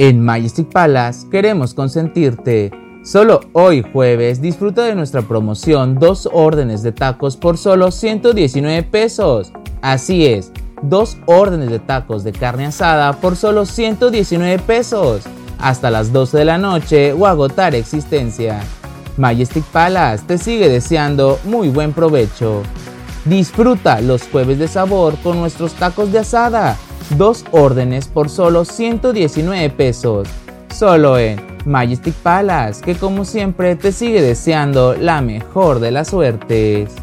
En Majestic Palace queremos consentirte. Solo hoy jueves disfruta de nuestra promoción dos órdenes de tacos por solo 119 pesos. Así es, dos órdenes de tacos de carne asada por solo 119 pesos. Hasta las 12 de la noche o agotar existencia. Majestic Palace te sigue deseando muy buen provecho. Disfruta los jueves de sabor con nuestros tacos de asada Dos órdenes por solo 119 pesos. Solo en Majestic Palace, que como siempre te sigue deseando la mejor de las suertes.